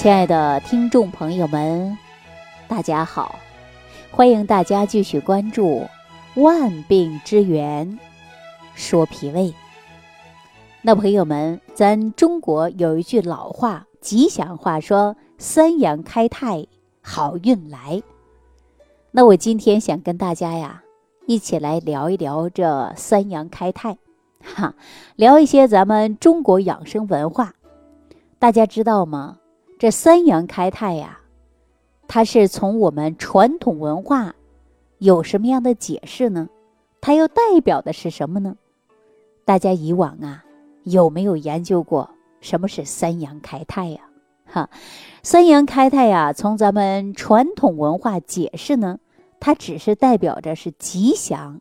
亲爱的听众朋友们，大家好！欢迎大家继续关注《万病之源说脾胃》。那朋友们，咱中国有一句老话，吉祥话说“三阳开泰，好运来”。那我今天想跟大家呀，一起来聊一聊这三阳开泰，哈，聊一些咱们中国养生文化。大家知道吗？这三阳开泰呀，它是从我们传统文化有什么样的解释呢？它又代表的是什么呢？大家以往啊有没有研究过什么是三阳开泰呀？哈，三阳开泰呀，从咱们传统文化解释呢，它只是代表着是吉祥，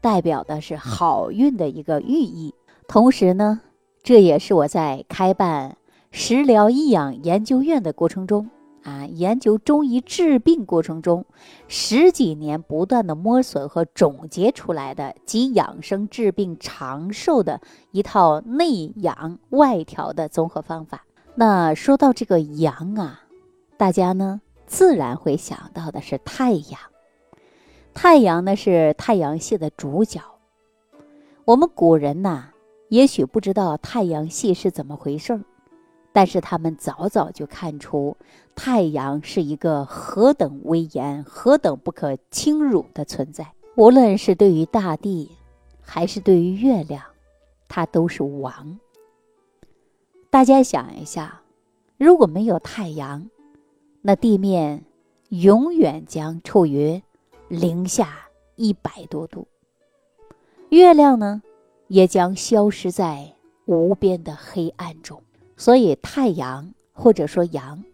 代表的是好运的一个寓意。同时呢，这也是我在开办。食疗益养研究院的过程中，啊，研究中医治病过程中，十几年不断的摸索和总结出来的集养生治病长寿的一套内养外调的综合方法。那说到这个阳啊，大家呢自然会想到的是太阳。太阳呢是太阳系的主角。我们古人呐，也许不知道太阳系是怎么回事儿。但是他们早早就看出，太阳是一个何等威严、何等不可轻辱的存在。无论是对于大地，还是对于月亮，它都是王。大家想一下，如果没有太阳，那地面永远将处于零下一百多度，月亮呢，也将消失在无边的黑暗中。所以，太阳或者说阳，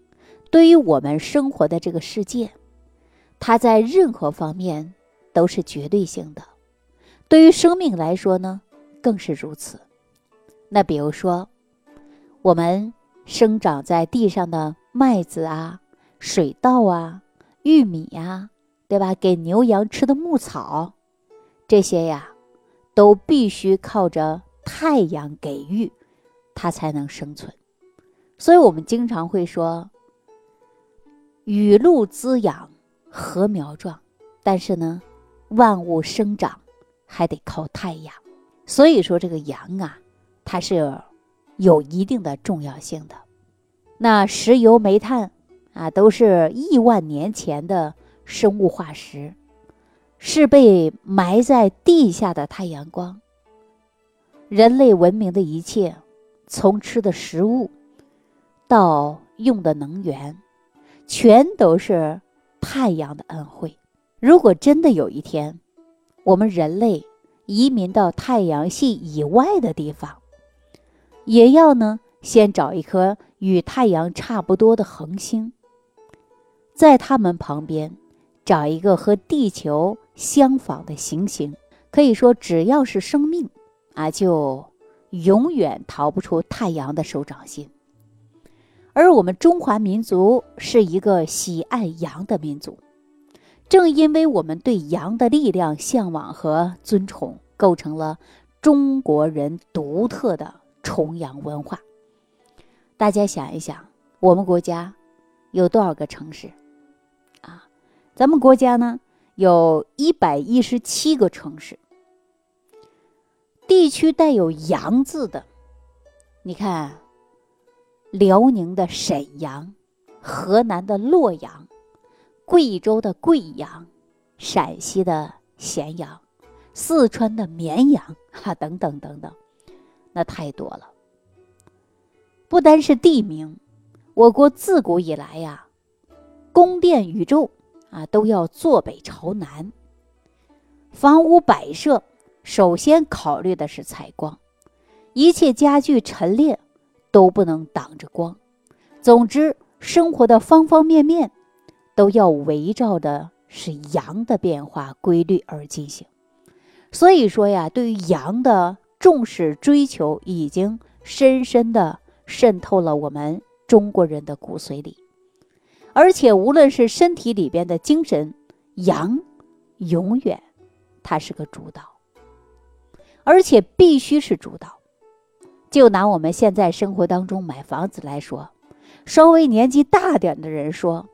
对于我们生活的这个世界，它在任何方面都是绝对性的。对于生命来说呢，更是如此。那比如说，我们生长在地上的麦子啊、水稻啊、玉米呀，对吧？给牛羊吃的牧草，这些呀，都必须靠着太阳给予。它才能生存，所以我们经常会说“雨露滋养，禾苗壮”，但是呢，万物生长还得靠太阳。所以说，这个阳啊，它是有一定的重要性的。那石油、煤炭啊，都是亿万年前的生物化石，是被埋在地下的太阳光。人类文明的一切。从吃的食物到用的能源，全都是太阳的恩惠。如果真的有一天，我们人类移民到太阳系以外的地方，也要呢先找一颗与太阳差不多的恒星，在它们旁边找一个和地球相仿的行星。可以说，只要是生命啊，就。永远逃不出太阳的手掌心，而我们中华民族是一个喜爱阳的民族，正因为我们对阳的力量向往和尊崇，构成了中国人独特的崇阳文化。大家想一想，我们国家有多少个城市？啊，咱们国家呢，有一百一十七个城市。地区带有“阳”字的，你看，辽宁的沈阳，河南的洛阳，贵州的贵阳，陕西的咸阳，四川的绵阳，哈，等等等等，那太多了。不单是地名，我国自古以来呀，宫殿宇宙啊，都要坐北朝南，房屋摆设。首先考虑的是采光，一切家具陈列都不能挡着光。总之，生活的方方面面都要围绕的是阳的变化规律而进行。所以说呀，对于阳的重视追求，已经深深的渗透了我们中国人的骨髓里。而且，无论是身体里边的精神，阳永远它是个主导。而且必须是主导。就拿我们现在生活当中买房子来说，稍微年纪大点的人说：“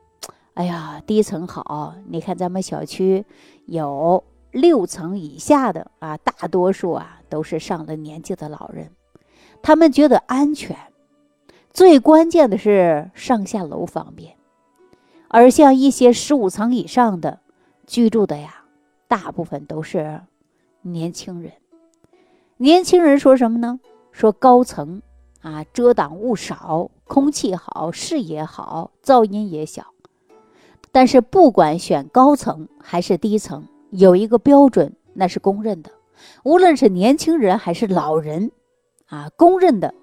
哎呀，低层好，你看咱们小区有六层以下的啊，大多数啊都是上了年纪的老人，他们觉得安全。最关键的是上下楼方便，而像一些十五层以上的居住的呀，大部分都是年轻人。年轻人说什么呢？说高层。”啊，遮挡物少，空气好，视野好，噪音也小。但是不管选高层还是低层，有一个标准，那是公认的。无论是年轻人还是老人，啊，公认的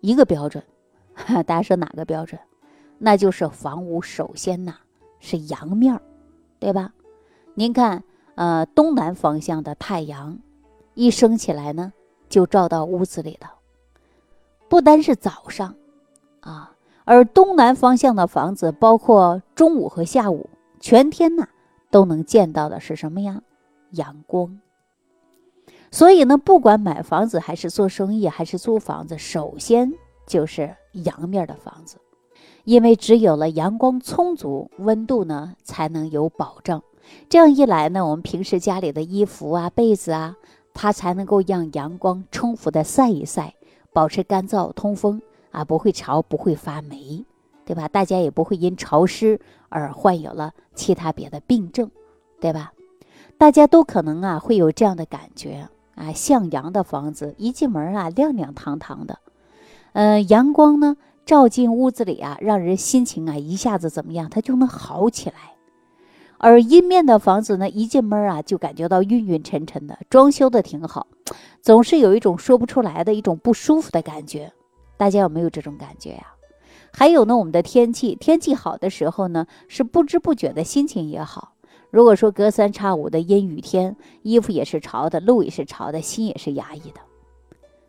一个标准。大家说哪个标准？那就是房屋首先呐是阳面儿，对吧？您看，呃，东南方向的太阳一升起来呢，就照到屋子里了。不单是早上，啊，而东南方向的房子，包括中午和下午，全天呢都能见到的是什么呀？阳光。所以呢，不管买房子还是做生意还是租房子，首先就是阳面的房子，因为只有了阳光充足，温度呢才能有保证。这样一来呢，我们平时家里的衣服啊、被子啊，它才能够让阳光充分的晒一晒。保持干燥通风啊，不会潮，不会发霉，对吧？大家也不会因潮湿而患有了其他别的病症，对吧？大家都可能啊会有这样的感觉啊，向阳的房子一进门啊亮亮堂堂的，嗯，阳光呢照进屋子里啊，让人心情啊一下子怎么样，它就能好起来。而阴面的房子呢，一进门啊就感觉到晕晕沉沉的，装修的挺好。总是有一种说不出来的一种不舒服的感觉，大家有没有这种感觉呀？还有呢，我们的天气，天气好的时候呢，是不知不觉的心情也好。如果说隔三差五的阴雨天，衣服也是潮的，路也是潮的，心也是压抑的。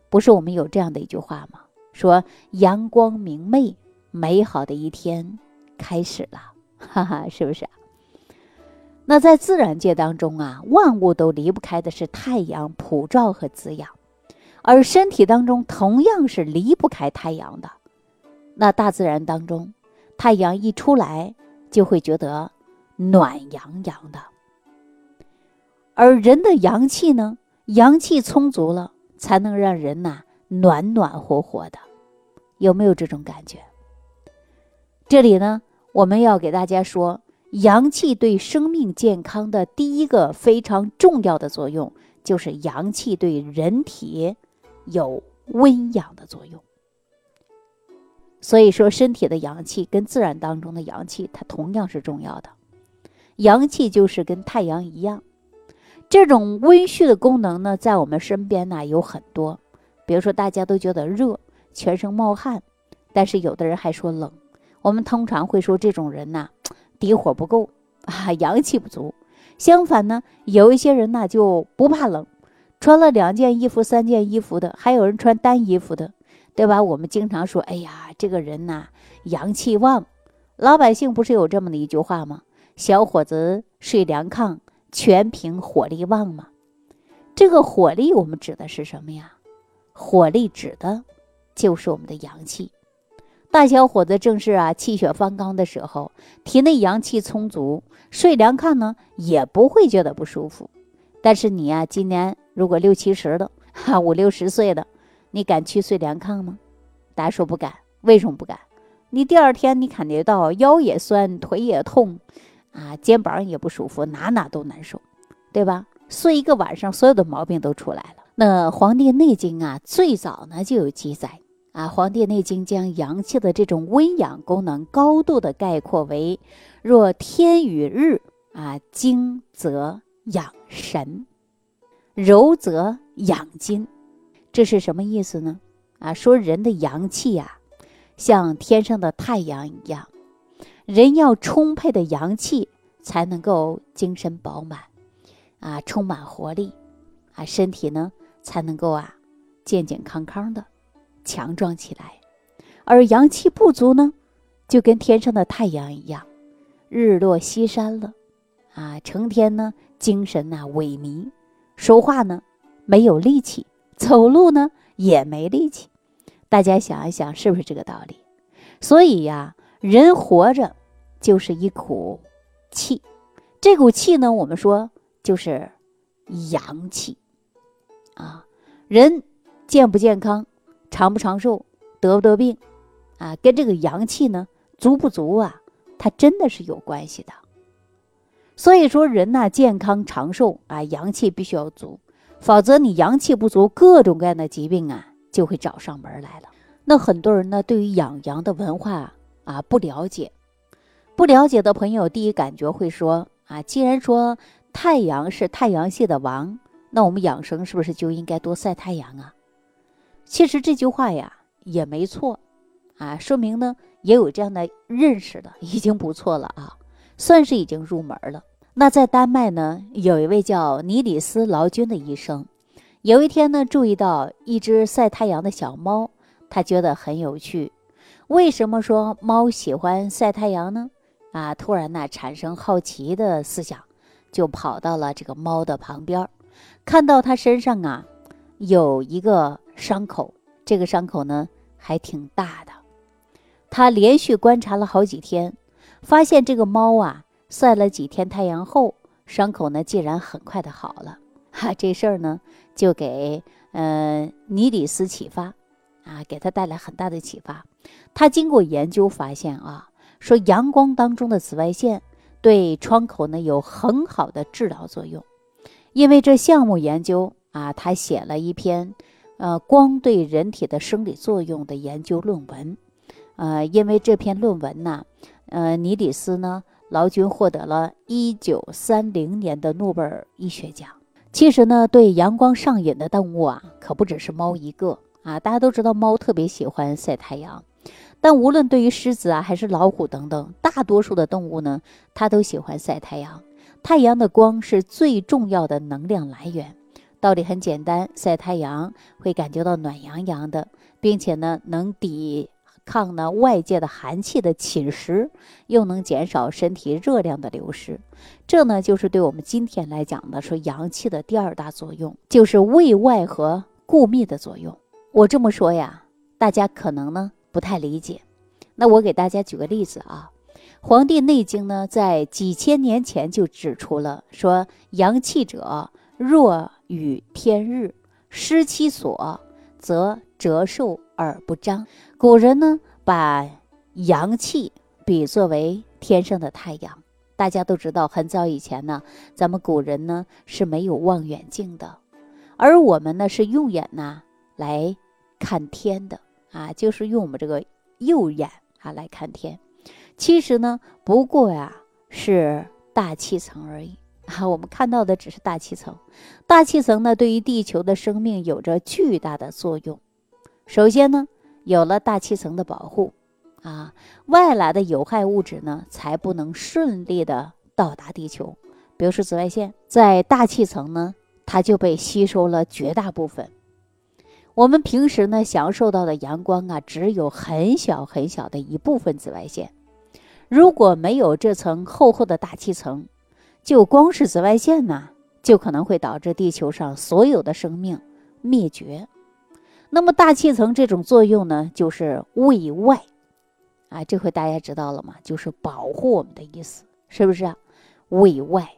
不是我们有这样的一句话吗？说阳光明媚，美好的一天开始了，哈哈，是不是？那在自然界当中啊，万物都离不开的是太阳普照和滋养，而身体当中同样是离不开太阳的。那大自然当中，太阳一出来就会觉得暖洋洋的，而人的阳气呢，阳气充足了，才能让人呐暖暖和和的。有没有这种感觉？这里呢，我们要给大家说。阳气对生命健康的第一个非常重要的作用，就是阳气对人体有温养的作用。所以说，身体的阳气跟自然当中的阳气，它同样是重要的。阳气就是跟太阳一样，这种温煦的功能呢，在我们身边呢有很多。比如说，大家都觉得热，全身冒汗，但是有的人还说冷。我们通常会说这种人呐。底火不够啊，阳气不足。相反呢，有一些人呢就不怕冷，穿了两件衣服、三件衣服的，还有人穿单衣服的，对吧？我们经常说，哎呀，这个人呐阳气旺。老百姓不是有这么的一句话吗？小伙子睡凉炕，全凭火力旺嘛。这个火力我们指的是什么呀？火力指的就是我们的阳气。大小伙子正是啊，气血方刚的时候，体内阳气充足，睡凉炕呢也不会觉得不舒服。但是你呀，今年如果六七十的，哈五六十岁的，你敢去睡凉炕吗？大家说不敢，为什么不敢？你第二天你感觉到腰也酸，腿也痛，啊，肩膀也不舒服，哪哪都难受，对吧？睡一个晚上，所有的毛病都出来了。那《黄帝内经》啊，最早呢就有记载。啊，《黄帝内经》将阳气的这种温养功能高度的概括为：若天与日啊，精则养神，柔则养筋。这是什么意思呢？啊，说人的阳气呀，像天上的太阳一样，人要充沛的阳气才能够精神饱满，啊，充满活力，啊，身体呢才能够啊健健康康的。强壮起来，而阳气不足呢，就跟天上的太阳一样，日落西山了，啊，成天呢精神呐萎靡，说话呢没有力气，走路呢也没力气。大家想一想，是不是这个道理？所以呀，人活着就是一股气，这股气呢，我们说就是阳气啊。人健不健康、长不长寿、得不得病啊，跟这个阳气呢足不足啊，它真的是有关系的。所以说，人呐健康长寿啊，阳气必须要足，否则你阳气不足，各种各样的疾病啊就会找上门来了。那很多人呢，对于养阳的文化啊不了解，不了解的朋友，第一感觉会说啊，既然说太阳是太阳系的王，那我们养生是不是就应该多晒太阳啊？其实这句话呀也没错，啊，说明呢也有这样的认识的，已经不错了啊。算是已经入门了。那在丹麦呢，有一位叫尼里斯劳军的医生，有一天呢，注意到一只晒太阳的小猫，他觉得很有趣。为什么说猫喜欢晒太阳呢？啊，突然呢，产生好奇的思想，就跑到了这个猫的旁边，看到它身上啊有一个伤口，这个伤口呢还挺大的。他连续观察了好几天。发现这个猫啊，晒了几天太阳后，伤口呢竟然很快的好了。哈，这事儿呢就给呃尼里斯启发，啊，给他带来很大的启发。他经过研究发现啊，说阳光当中的紫外线对创口呢有很好的治疗作用。因为这项目研究啊，他写了一篇呃光对人体的生理作用的研究论文。呃，因为这篇论文呢。呃，尼里斯呢，劳军获得了一九三零年的诺贝尔医学奖。其实呢，对阳光上瘾的动物啊，可不只是猫一个啊。大家都知道，猫特别喜欢晒太阳，但无论对于狮子啊，还是老虎等等，大多数的动物呢，它都喜欢晒太阳。太阳的光是最重要的能量来源。道理很简单，晒太阳会感觉到暖洋洋的，并且呢，能抵。抗呢外界的寒气的侵蚀，又能减少身体热量的流失，这呢就是对我们今天来讲呢，说阳气的第二大作用，就是卫外和固密的作用。我这么说呀，大家可能呢不太理解。那我给大家举个例子啊，《黄帝内经》呢在几千年前就指出了，说阳气者，若与天日，失其所，则折寿而不彰。古人呢，把阳气比作为天上的太阳。大家都知道，很早以前呢，咱们古人呢是没有望远镜的，而我们呢是用眼呢来看天的啊，就是用我们这个右眼啊来看天。其实呢，不过呀是大气层而已啊，我们看到的只是大气层。大气层呢，对于地球的生命有着巨大的作用。首先呢。有了大气层的保护，啊，外来的有害物质呢才不能顺利的到达地球。比如说紫外线，在大气层呢，它就被吸收了绝大部分。我们平时呢享受到的阳光啊，只有很小很小的一部分紫外线。如果没有这层厚厚的大气层，就光是紫外线呢，就可能会导致地球上所有的生命灭绝。那么大气层这种作用呢，就是卫外，啊，这回大家知道了吗？就是保护我们的意思，是不是啊？卫外。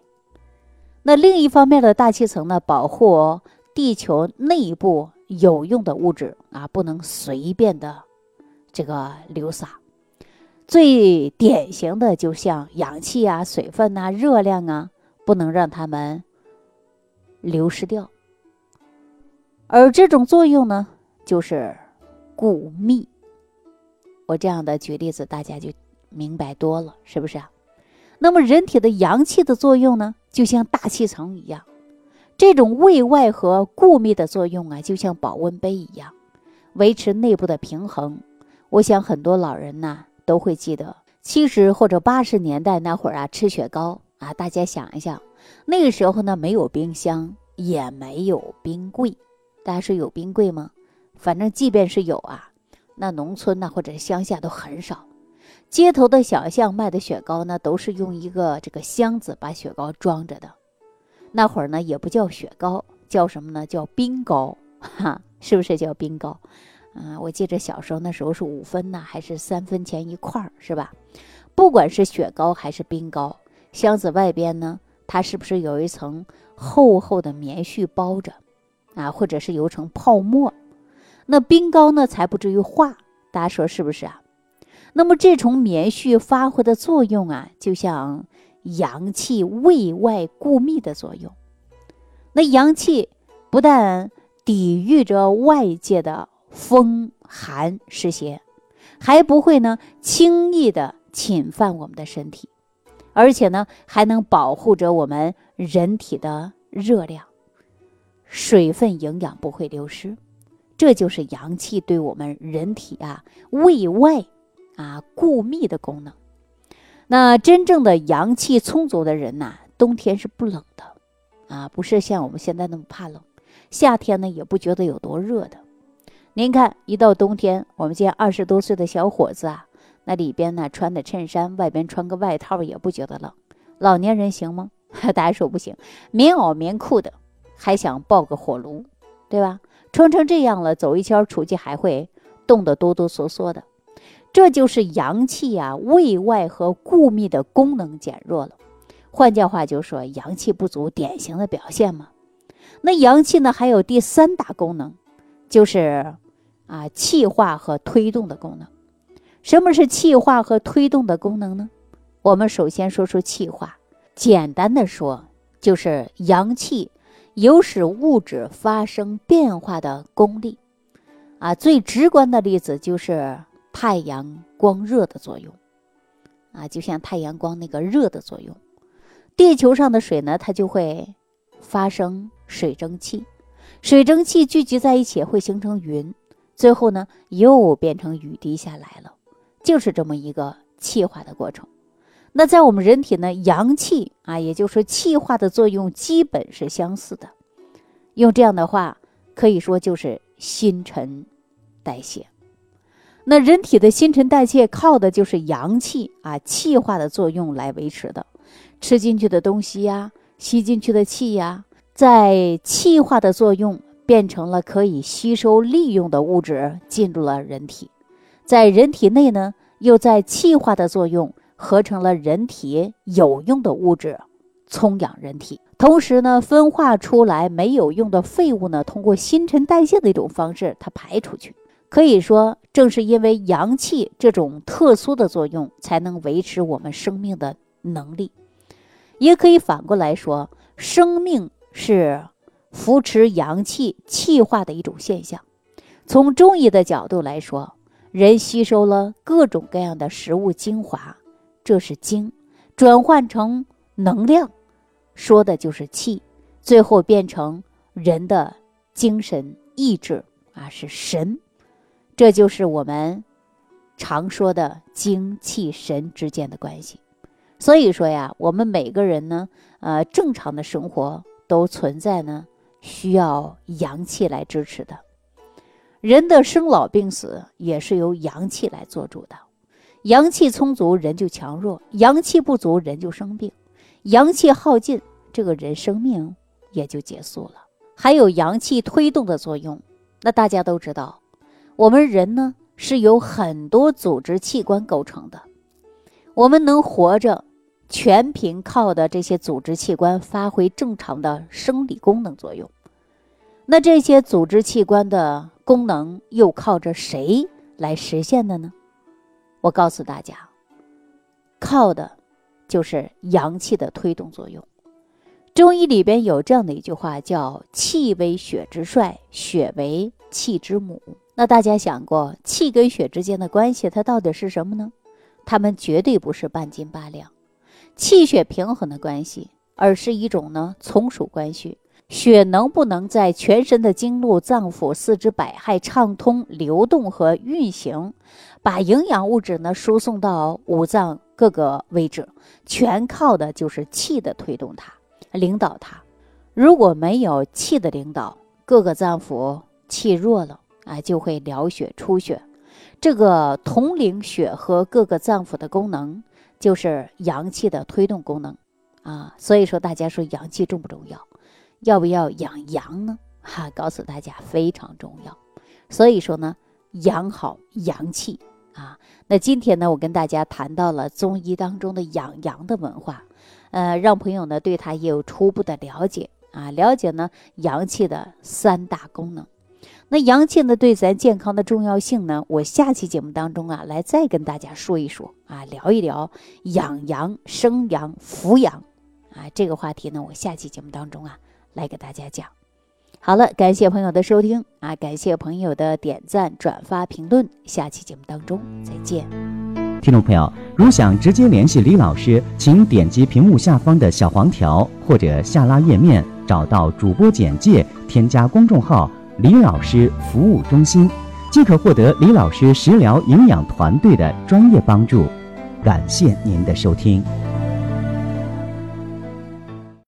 那另一方面的大气层呢，保护地球内部有用的物质啊，不能随便的这个流洒。最典型的就像氧气啊、水分呐、热量啊，不能让它们流失掉。而这种作用呢？就是固密，我这样的举例子，大家就明白多了，是不是啊？那么人体的阳气的作用呢，就像大气层一样，这种卫外和固密的作用啊，就像保温杯一样，维持内部的平衡。我想很多老人呐都会记得七十或者八十年代那会儿啊，吃雪糕啊，大家想一想，那个时候呢没有冰箱，也没有冰柜，大家说有冰柜吗？反正即便是有啊，那农村呢或者乡下都很少。街头的小巷卖的雪糕呢，都是用一个这个箱子把雪糕装着的。那会儿呢也不叫雪糕，叫什么呢？叫冰糕，哈，是不是叫冰糕？啊，我记着小时候那时候是五分呢，还是三分钱一块儿，是吧？不管是雪糕还是冰糕，箱子外边呢，它是不是有一层厚厚的棉絮包着？啊，或者是有层泡沫，那冰糕呢才不至于化。大家说是不是啊？那么这种棉絮发挥的作用啊，就像阳气内外固密的作用。那阳气不但抵御着外界的风寒湿邪，还不会呢轻易的侵犯我们的身体，而且呢还能保护着我们人体的热量。水分营养不会流失，这就是阳气对我们人体啊胃外啊固密的功能。那真正的阳气充足的人呐，冬天是不冷的啊，不是像我们现在那么怕冷，夏天呢也不觉得有多热的。您看，一到冬天，我们见二十多岁的小伙子啊，那里边呢穿的衬衫，外边穿个外套也不觉得冷。老年人行吗？大家说不行，棉袄棉裤的。还想抱个火炉，对吧？穿成这样了，走一圈出去还会冻得哆哆嗦嗦的。这就是阳气啊，胃外和固密的功能减弱了。换句话就说，阳气不足典型的表现嘛。那阳气呢，还有第三大功能，就是啊气化和推动的功能。什么是气化和推动的功能呢？我们首先说说气化，简单的说就是阳气。有使物质发生变化的功力，啊，最直观的例子就是太阳光热的作用，啊，就像太阳光那个热的作用，地球上的水呢，它就会发生水蒸气，水蒸气聚集在一起会形成云，最后呢又变成雨滴下来了，就是这么一个气化的过程。那在我们人体呢，阳气啊，也就是说气化的作用基本是相似的。用这样的话，可以说就是新陈代谢。那人体的新陈代谢靠的就是阳气啊，气化的作用来维持的。吃进去的东西呀，吸进去的气呀，在气化的作用变成了可以吸收利用的物质，进入了人体。在人体内呢，又在气化的作用。合成了人体有用的物质，充养人体。同时呢，分化出来没有用的废物呢，通过新陈代谢的一种方式，它排出去。可以说，正是因为阳气这种特殊的作用，才能维持我们生命的能力。也可以反过来说，生命是扶持阳气气化的一种现象。从中医的角度来说，人吸收了各种各样的食物精华。这是精，转换成能量，说的就是气，最后变成人的精神意志啊，是神。这就是我们常说的精气神之间的关系。所以说呀，我们每个人呢，呃，正常的生活都存在呢，需要阳气来支持的。人的生老病死也是由阳气来做主的。阳气充足，人就强弱；阳气不足，人就生病。阳气耗尽，这个人生命也就结束了。还有阳气推动的作用。那大家都知道，我们人呢是由很多组织器官构成的，我们能活着，全凭靠的这些组织器官发挥正常的生理功能作用。那这些组织器官的功能又靠着谁来实现的呢？我告诉大家，靠的，就是阳气的推动作用。中医里边有这样的一句话，叫“气为血之帅，血为气之母”。那大家想过，气跟血之间的关系，它到底是什么呢？它们绝对不是半斤八两，气血平衡的关系，而是一种呢从属关系。血能不能在全身的经络、脏腑、四肢百骸畅通流动和运行，把营养物质呢输送到五脏各个位置，全靠的就是气的推动它、领导它。如果没有气的领导，各个脏腑气弱了啊，就会疗血出血。这个统领血和各个脏腑的功能，就是阳气的推动功能啊。所以说，大家说阳气重不重要？要不要养阳呢？哈，告诉大家非常重要。所以说呢，养好阳气啊。那今天呢，我跟大家谈到了中医当中的养阳的文化，呃，让朋友呢对它也有初步的了解啊，了解呢阳气的三大功能。那阳气呢对咱健康的重要性呢，我下期节目当中啊，来再跟大家说一说啊，聊一聊养阳、生阳、扶阳啊这个话题呢，我下期节目当中啊来给大家讲。好了，感谢朋友的收听啊，感谢朋友的点赞、转发、评论。下期节目当中再见。听众朋友，如想直接联系李老师，请点击屏幕下方的小黄条，或者下拉页面找到主播简介，添加公众号“李老师服务中心”，即可获得李老师食疗营养团队的专业帮助。感谢您的收听。